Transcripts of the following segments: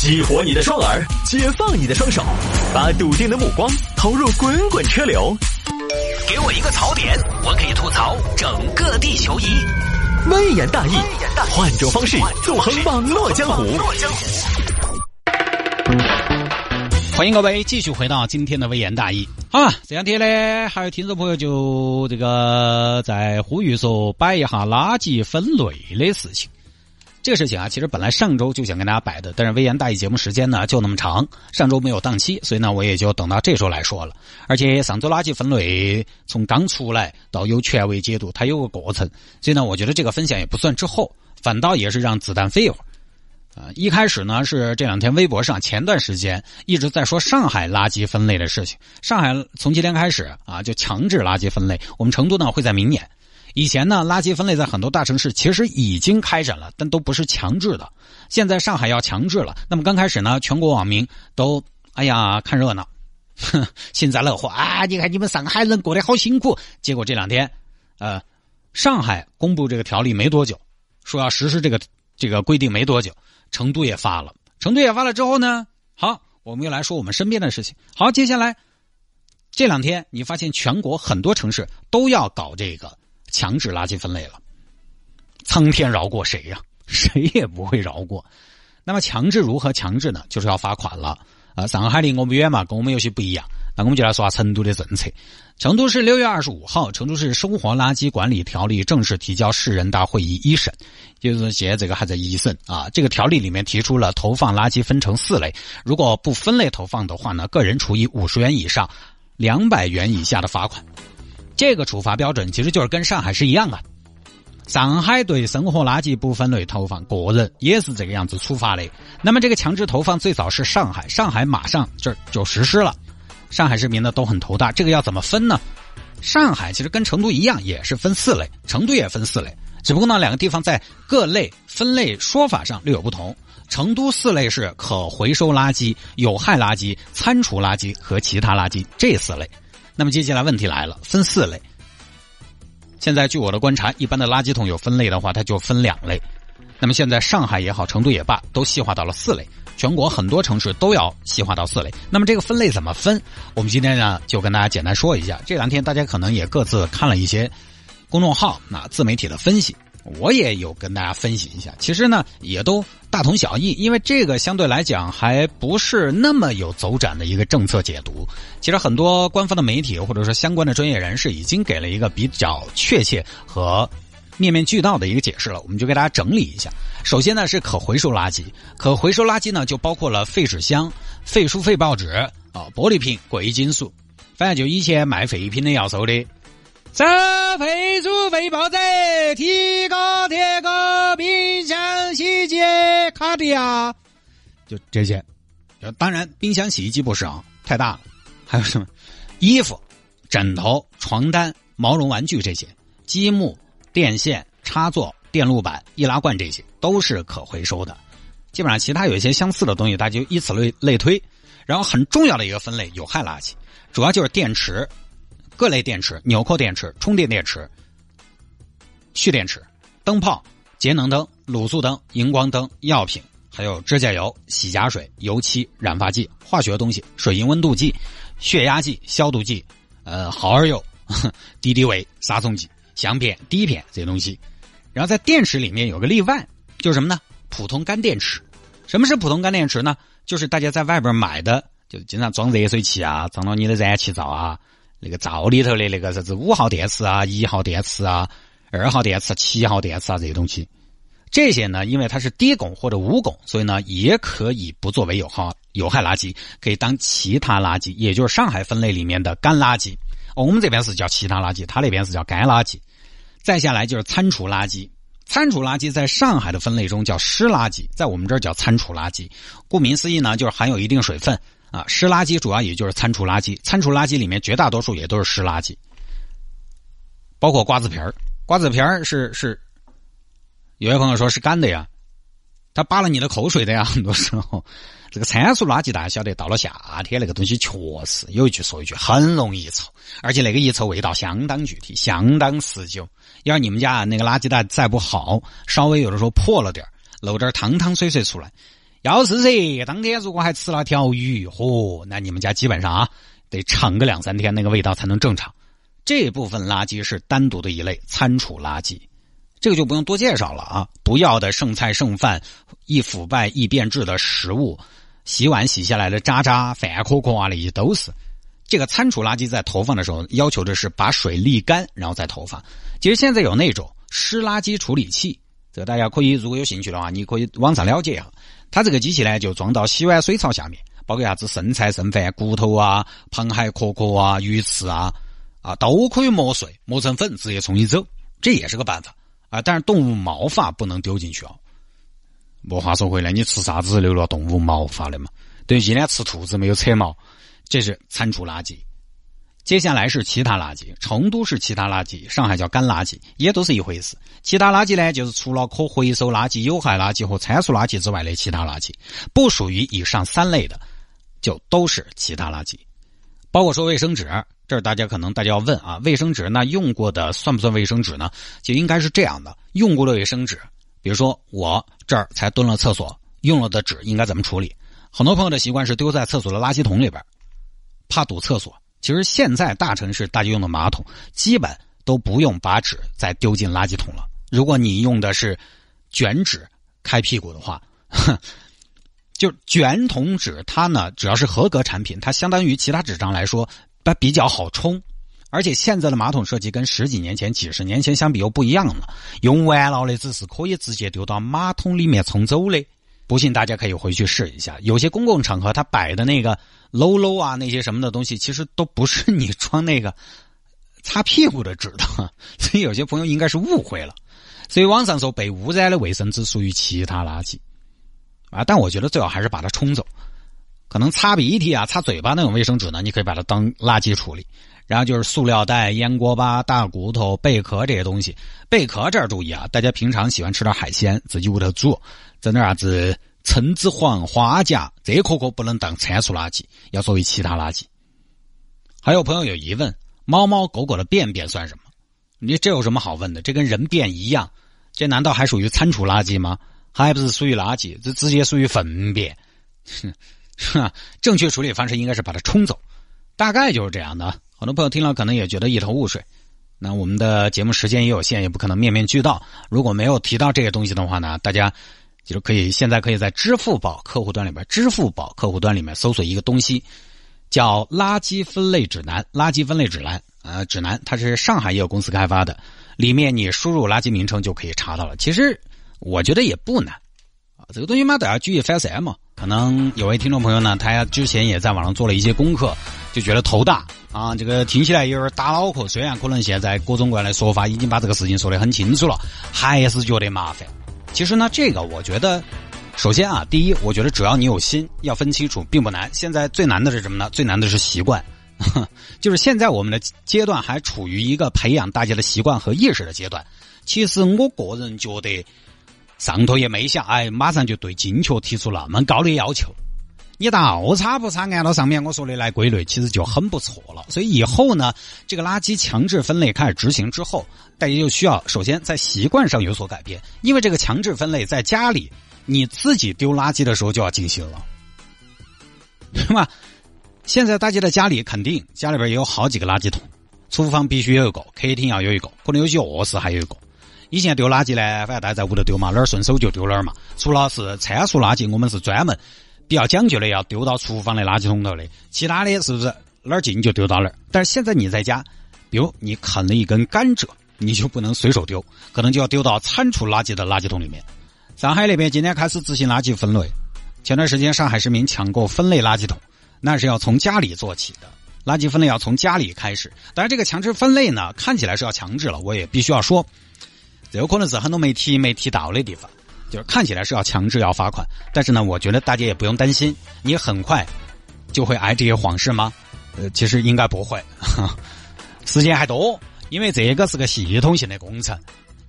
激活你的双耳，解放你的双手，把笃定的目光投入滚滚车流。给我一个槽点，我可以吐槽整个地球仪。微言大义，换种方式纵横网络江湖。欢迎各位继续回到今天的微言大义。啊，这两天呢，还有听众朋友就这个在呼吁说摆一下垃圾分类的事情。这个事情啊，其实本来上周就想跟大家摆的，但是微言大义节目时间呢就那么长，上周没有档期，所以呢我也就等到这周来说了。而且上周垃圾分类从刚出来到有权威解读，它有个过程，所以呢我觉得这个分享也不算滞后，反倒也是让子弹飞一会儿。啊，一开始呢是这两天微博上前段时间一直在说上海垃圾分类的事情，上海从今天开始啊就强制垃圾分类，我们成都呢会在明年。以前呢，垃圾分类在很多大城市其实已经开展了，但都不是强制的。现在上海要强制了，那么刚开始呢，全国网民都哎呀看热闹，哼，幸灾乐祸啊！你看你们上海人过得好辛苦。结果这两天，呃，上海公布这个条例没多久，说要实施这个这个规定没多久，成都也发了，成都也发了之后呢，好，我们又来说我们身边的事情。好，接下来这两天你发现全国很多城市都要搞这个。强制垃圾分类了，苍天饶过谁呀？谁也不会饶过。那么强制如何强制呢？就是要罚款了。啊，上海离我们远嘛，跟我们有些不一样。那我们就来说下成都的政策。成都市六月二十五号，成都市生活垃圾管理条例正式提交市人大会议一审，就是现在这个还在一审啊。这个条例里面提出了投放垃圾分成四类，如果不分类投放的话呢，个人处以五十元以上两百元以下的罚款。这个处罚标准其实就是跟上海是一样的。上海对生活垃圾不分类投放，个人也是这个样子处罚的。那么这个强制投放最早是上海，上海马上这就实施了。上海市民呢都很头大，这个要怎么分呢？上海其实跟成都一样，也是分四类，成都也分四类，只不过呢两个地方在各类分类说法上略有不同。成都四类是可回收垃圾、有害垃圾、餐厨垃圾和其他垃圾这四类。那么接下来问题来了，分四类。现在据我的观察，一般的垃圾桶有分类的话，它就分两类。那么现在上海也好，成都也罢，都细化到了四类。全国很多城市都要细化到四类。那么这个分类怎么分？我们今天呢就跟大家简单说一下。这两天大家可能也各自看了一些公众号、那自媒体的分析。我也有跟大家分析一下，其实呢也都大同小异，因为这个相对来讲还不是那么有走展的一个政策解读。其实很多官方的媒体或者说相关的专业人士已经给了一个比较确切和面面俱到的一个解释了，我们就给大家整理一下。首先呢是可回收垃圾，可回收垃圾呢就包括了废纸箱、废书、废报纸啊、玻璃瓶、贵金属，反正就以前卖废品的要收的。这废猪废报纸、提高铁个冰箱、洗衣机、卡地亚，就这些。当然，冰箱、洗衣机不是啊，太大了。还有什么？衣服、枕头、床单、毛绒玩具这些，积木、电线、插座、电路板、易拉罐这些都是可回收的。基本上，其他有一些相似的东西，大家就以此类类推。然后，很重要的一个分类，有害垃圾，主要就是电池。各类电池、纽扣电池、充电电池、蓄电池、灯泡、节能灯、卤素灯、荧光灯、药品，还有指甲油、洗甲水、油漆、染发剂、化学东西、水银温度计、血压计、消毒剂、呃，耗儿油、敌敌畏、杀虫剂、相片、滴片这些东西。然后在电池里面有个例外，就是什么呢？普通干电池。什么是普通干电池呢？就是大家在外边买的，就经常装热水器啊，装到你的燃气灶啊。那个灶里头的那个啥子五号电池啊、一号电池啊、二号电池、七号电池啊这些东西，这些呢，因为它是低汞或者无汞，所以呢，也可以不作为有害有害垃圾，可以当其他垃圾，也就是上海分类里面的干垃圾。我们这边是叫其他垃圾，他那边是叫干垃圾。再下来就是餐厨垃圾，餐厨垃圾在上海的分类中叫湿垃圾，在我们这儿叫餐厨垃圾。顾名思义呢，就是含有一定水分。啊，湿垃圾主要也就是餐厨垃圾，餐厨垃圾里面绝大多数也都是湿垃圾，包括瓜子皮儿。瓜子皮儿是是，有些朋友说是干的呀，它扒了你的口水的呀。很多时候，这个餐厨垃圾大家晓得，到了夏天那个东西确实有一句说一句很容易臭，而且那个一臭味道相当具体，相当持久。要是你们家那个垃圾袋再不好，稍微有的时候破了点儿漏点儿汤汤水水出来。要是噻，当天如果还吃了条鱼，嚯，那你们家基本上啊得尝个两三天，那个味道才能正常。这部分垃圾是单独的一类餐厨垃圾，这个就不用多介绍了啊。不要的剩菜剩饭、易腐败易变质的食物、洗碗洗下来的渣渣、饭壳壳啊，那些都是。这个餐厨垃圾在投放的时候，要求的是把水沥干，然后再投放。其实现在有那种湿垃圾处理器，这个大家可以如果有兴趣的话，你可以网上了解一下。它这个机器呢，就装到洗碗水槽下面，包括啥子剩菜剩饭、骨头啊、螃蟹壳壳啊、鱼翅啊，啊都可以磨碎、磨成粉，直接冲你走，这也是个办法啊。但是动物毛发不能丢进去哦。我话说回来，你吃啥子留了动物毛发的嘛？等于今天吃兔子没有扯毛，这是餐厨垃圾。接下来是其他垃圾，成都是其他垃圾，上海叫干垃圾，也都是一回事。其他垃圾呢，就是除了可回收垃圾、有害垃圾和餐厨垃圾之外的其他垃圾，不属于以上三类的，就都是其他垃圾。包括说卫生纸，这儿大家可能大家要问啊，卫生纸那用过的算不算卫生纸呢？就应该是这样的，用过的卫生纸，比如说我这儿才蹲了厕所，用了的纸应该怎么处理？很多朋友的习惯是丢在厕所的垃圾桶里边，怕堵厕所。其实现在大城市大家用的马桶，基本都不用把纸再丢进垃圾桶了。如果你用的是卷纸开屁股的话，就卷筒纸，它呢只要是合格产品，它相当于其他纸张来说，它比较好冲。而且现在的马桶设计跟十几年前、几十年前相比又不一样了，用完了的纸是可以直接丢到马桶里面冲走的。不信大家可以回去试一下，有些公共场合它摆的那个搂搂啊，那些什么的东西，其实都不是你装那个擦屁股的纸的，所以有些朋友应该是误会了。所以网上说被污染的卫生纸属于其他垃圾啊，但我觉得最好还是把它冲走。可能擦鼻涕啊、擦嘴巴那种卫生纸呢，你可以把它当垃圾处理。然后就是塑料袋、烟锅巴、大骨头、贝壳这些东西。贝壳这儿注意啊，大家平常喜欢吃点海鲜，自己屋头做。整点啥子橙子黄、花甲，这颗颗不能当餐厨垃圾，要作为其他垃圾。还有朋友有疑问：猫猫狗狗的便便算什么？你这有什么好问的？这跟人便一样，这难道还属于餐厨垃圾吗？还不是属于垃圾，这直接属于粪便。是吧？正确处理方式应该是把它冲走，大概就是这样的。很多朋友听了可能也觉得一头雾水。那我们的节目时间也有限，也不可能面面俱到。如果没有提到这些东西的话呢，大家。就是可以，现在可以在支付宝客户端里面，支付宝客户端里面搜索一个东西，叫“垃圾分类指南”。垃圾分类指南，呃，指南它是上海也有公司开发的，里面你输入垃圾名称就可以查到了。其实我觉得也不难啊，这个东西嘛，大家举一反三嘛。可能有位听众朋友呢，他之前也在网上做了一些功课，就觉得头大啊，这个听起来有点打脑壳。虽然可能现在各种各样的说法已经把这个事情说得很清楚了，还是觉得麻烦。其实呢，这个我觉得，首先啊，第一，我觉得只要你有心，要分清楚，并不难。现在最难的是什么呢？最难的是习惯，就是现在我们的阶段还处于一个培养大家的习惯和意识的阶段。其实我个人觉得，上头也没想，哎，马上就对精确提出那么高的要求。你倒差不差，按照上面我说的来归类，其实就很不错了。所以以后呢，这个垃圾强制分类开始执行之后，大家就需要首先在习惯上有所改变，因为这个强制分类在家里你自己丢垃圾的时候就要进行了，对吧？现在大家的家里肯定家里边也有好几个垃圾桶，厨房必须有一个，客厅要有一个，可能有些卧室还有一个。以前丢垃圾呢，反正大家在屋头丢嘛，哪儿顺手就丢哪儿嘛。除了是餐厨垃圾，我们是专门。比较讲究的要丢到厨房的垃圾桶头的，其他的是不是哪儿近就丢到哪儿？但是现在你在家，比如你啃了一根甘蔗，你就不能随手丢，可能就要丢到餐厨垃圾的垃圾桶里面。上海那边今天开始执行垃圾分类，前段时间上海市民抢购分类垃圾桶，那是要从家里做起的，垃圾分类要从家里开始。当然，这个强制分类呢，看起来是要强制了，我也必须要说，这有可能是很多媒体没提到的地方。就是看起来是要强制要罚款，但是呢，我觉得大家也不用担心，你很快就会挨这些谎事吗？呃，其实应该不会，时间还多，因为这个是个系统性的工程，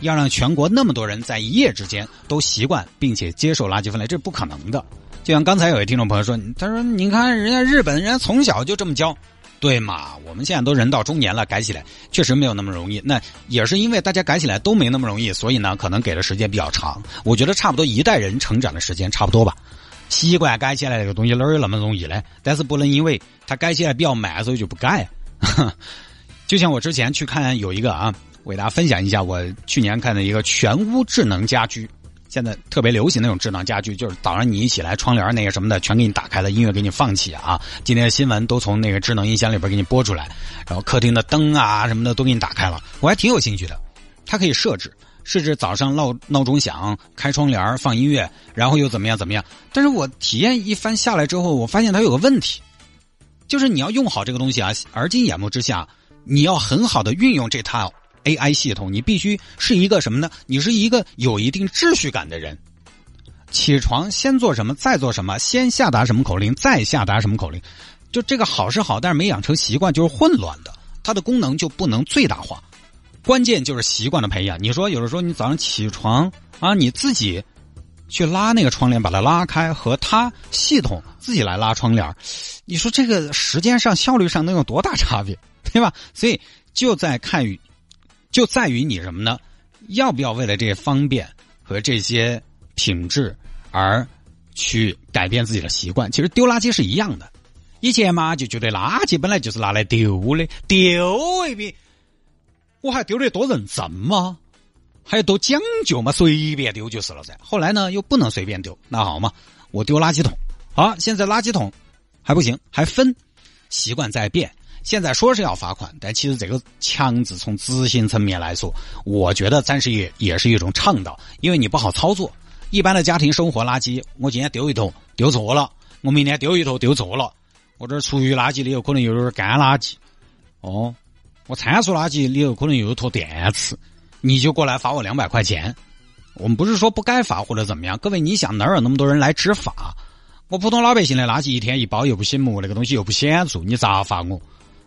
要让全国那么多人在一夜之间都习惯并且接受垃圾分类，这是不可能的。就像刚才有位听众朋友说，他说：“你看人家日本人家从小就这么教。”对嘛？我们现在都人到中年了，改起来确实没有那么容易。那也是因为大家改起来都没那么容易，所以呢，可能给的时间比较长。我觉得差不多一代人成长的时间差不多吧。习惯改起来这个东西哪儿有那么容易呢？但是不能因为它改起来比较慢，所以就不改。就像我之前去看有一个啊，我给大家分享一下，我去年看的一个全屋智能家居，现在特别流行那种智能家居，就是早上你一起来，窗帘那个什么的全给你打开了，音乐给你放起啊，今天的新闻都从那个智能音箱里边给你播出来，然后客厅的灯啊什么的都给你打开了，我还挺有兴趣的。它可以设置，设置早上闹闹钟响，开窗帘放音乐，然后又怎么样怎么样。但是我体验一番下来之后，我发现它有个问题，就是你要用好这个东西啊，而今眼目之下。你要很好的运用这套 AI 系统，你必须是一个什么呢？你是一个有一定秩序感的人。起床先做什么，再做什么，先下达什么口令，再下达什么口令，就这个好是好，但是没养成习惯就是混乱的，它的功能就不能最大化。关键就是习惯的培养。你说有的时候你早上起床啊，你自己去拉那个窗帘把它拉开，和它系统自己来拉窗帘，你说这个时间上效率上能有多大差别？对吧？所以就在看，就在于你什么呢？要不要为了这些方便和这些品质而去改变自己的习惯？其实丢垃圾是一样的。以前嘛就觉得垃圾本来就是拿来丢的，丢一遍，我还丢的多认真吗？还有多讲究吗？随便丢就是了噻。后来呢又不能随便丢，那好嘛，我丢垃圾桶。好，现在垃圾桶还不行，还分，习惯在变。现在说是要罚款，但其实这个强制从执行层面来说，我觉得暂时也也是一种倡导，因为你不好操作。一般的家庭生活垃圾，我今天丢一坨丢错了，我明天丢一坨丢错了，我这厨余垃圾里头可能有点干垃圾，哦，我餐厨垃圾里头可能有一坨电池，你就过来罚我两百块钱。我们不是说不该罚或者怎么样，各位你想哪有那么多人来执法？我普通老百姓的垃圾一天一包又不醒目，那个东西又不显著，你咋罚我？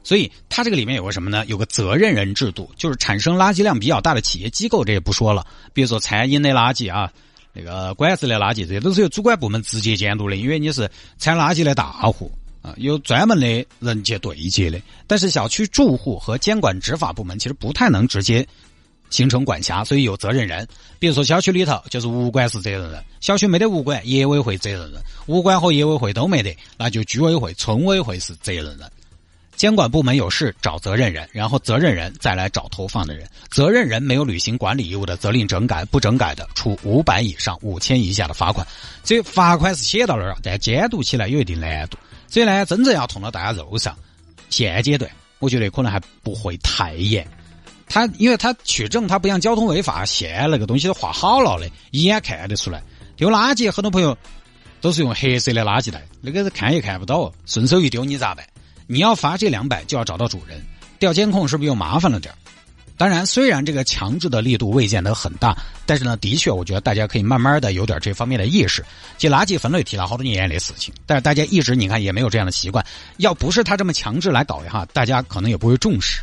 所以它这个里面有个什么呢？有个责任人制度，就是产生垃圾量比较大的企业机构，这也不说了。比如说餐饮的垃圾啊，那个管子的垃圾，这些都是由主管部门直接监督的，因为你是产垃圾的大户啊，有专门的人去对接的。但是小区住户和监管执法部门其实不太能直接形成管辖，所以有责任人。比如说小区里头就是物管是责任人，小区没得物管，业委会责任人，物管和业委会都没得，那就居委会、村委会是责任人。监管部门有事找责任人，然后责任人再来找投放的人。责任人没有履行管理义务的，责令整改；不整改的，处五百以上五千以下的罚款。所以罚款是写到那儿，但监督起来有一定难度。所以呢，真正要痛到大家肉上，现阶段我觉得可能还不会太严。他因为他取证，他不像交通违法，现那个东西都画好了的，一眼看得出来。丢垃圾，很多朋友都是用黑色的垃圾袋，那个是看也看不到，顺手一丢，你咋办？你要罚这两百，就要找到主人，调监控是不是又麻烦了点当然，虽然这个强制的力度未见得很大，但是呢，的确，我觉得大家可以慢慢的有点这方面的意识。这垃圾分类提了好多年的事情，但是大家一直你看也没有这样的习惯。要不是他这么强制来搞的话，大家可能也不会重视。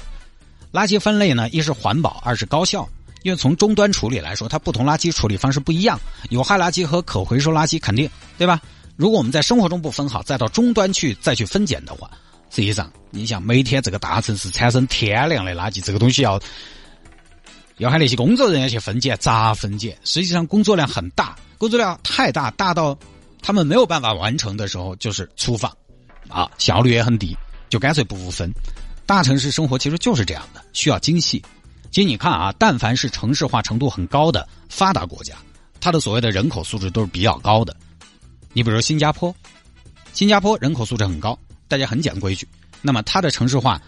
垃圾分类呢，一是环保，二是高效。因为从终端处理来说，它不同垃圾处理方式不一样，有害垃圾和可回收垃圾肯定对吧？如果我们在生活中不分好，再到终端去再去分拣的话。实际上，你想每天这个大城市产生天量的垃圾，这个东西要要喊那些工作人员去分拣，咋分拣？实际上工作量很大，工作量太大，大到他们没有办法完成的时候，就是粗放，啊，效率也很低，就干脆不分。大城市生活其实就是这样的，需要精细。其实你看啊，但凡是城市化程度很高的发达国家，它的所谓的人口素质都是比较高的。你比如新加坡，新加坡人口素质很高。大家很讲规矩，那么它的城市化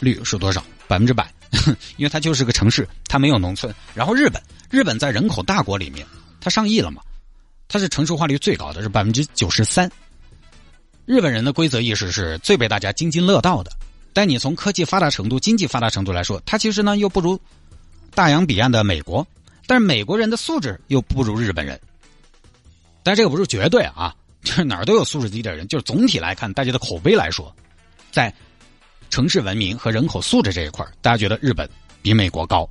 率是多少？百分之百，因为它就是个城市，它没有农村。然后日本，日本在人口大国里面，它上亿了嘛，它是城市化率最高的，是百分之九十三。日本人的规则意识是最被大家津津乐道的，但你从科技发达程度、经济发达程度来说，它其实呢又不如大洋彼岸的美国，但是美国人的素质又不如日本人，但这个不是绝对啊。就是哪儿都有素质低的人，就是总体来看，大家的口碑来说，在城市文明和人口素质这一块大家觉得日本比美国高。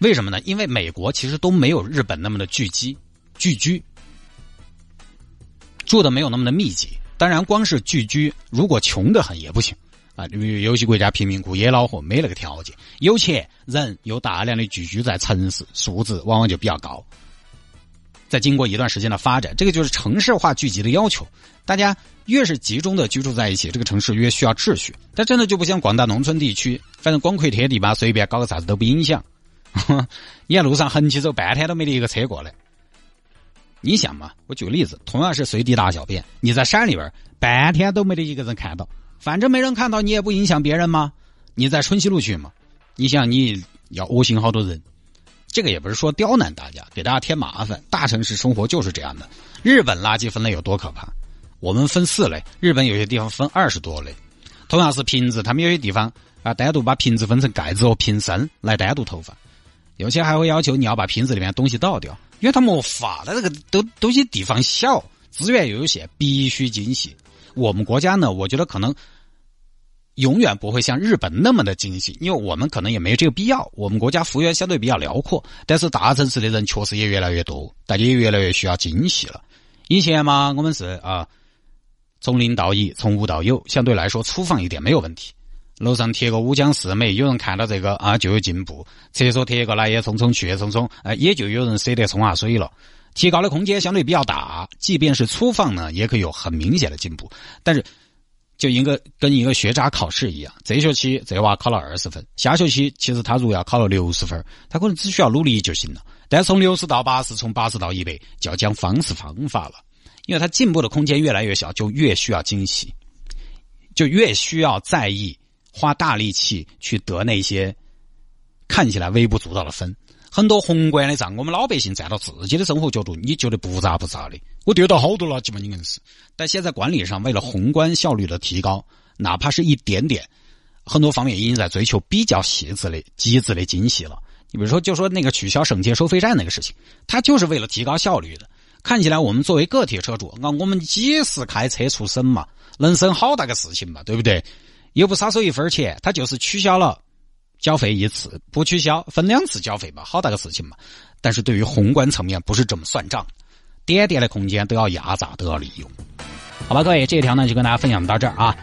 为什么呢？因为美国其实都没有日本那么的聚集、聚居，住的没有那么的密集。当然，光是聚居，如果穷的很也不行啊。因为有些国家贫民窟也恼火，没那个条件。有钱人又大量的聚居在城市，素质往往就比较高。再经过一段时间的发展，这个就是城市化聚集的要求。大家越是集中的居住在一起，这个城市越需要秩序。但真的就不像广大农村地区，反正光块贴地吧，随便搞个啥子都不影响。你在路上横起走半天都没得一个车过来。你想嘛，我举个例子，同样是随地大小便，你在山里边半天都没得一个人看到，反正没人看到，你也不影响别人吗？你在春熙路去嘛，你想你要恶心好多人。这个也不是说刁难大家，给大家添麻烦。大城市生活就是这样的。日本垃圾分类有多可怕？我们分四类，日本有些地方分二十多类。同样是瓶子，他们有些地方啊，单独把瓶子分成盖子和瓶身来单独投放。有些还会要求你要把瓶子里面东西倒掉，因为它没法的，这个都都些地方小，资源又有限，必须精细。我们国家呢，我觉得可能。永远不会像日本那么的精细，因为我们可能也没有这个必要。我们国家幅员相对比较辽阔，但是大城市的人确实也越来越多，大家也越来越需要精细了。以前嘛，我们是啊，从零到一，从无到有，相对来说粗放一点没有问题。楼上贴个五江四美，有人看到这个啊就有进步。厕所贴个来也匆匆去也匆匆，哎，也就有人舍得冲下水了。提高的空间相对比较大，即便是粗放呢，也可以有很明显的进步。但是。就应该跟一个学渣考试一样，这学期这娃考了二十分，下学期其实他如果要考了六十分，他可能只需要努力就行了。但从六十到八十，从八十到一百，就要讲方式方法了，因为他进步的空间越来越小，就越需要精细，就越需要在意，花大力气去得那些看起来微不足道的分。很多宏观的账，我们老百姓站到自己的生活角度，你觉得不咋不咋的？我丢到好多垃圾嘛，你硬是。但现在管理上为了宏观效率的提高，哪怕是一点点，很多方面已经在追求比较细致的、极致的精细了。你比如说，就说那个取消省界收费站那个事情，它就是为了提高效率的。看起来我们作为个体车主，啊，我们几时开车出省嘛，能省好大个事情嘛，对不对？又不少收一分钱，它就是取消了。缴费一次不取消，分两次缴费嘛，好大个事情嘛。但是对于宏观层面不是这么算账，点点的空间都要压榨，都要利用。好吧，各位，这一条呢就跟大家分享到这儿啊。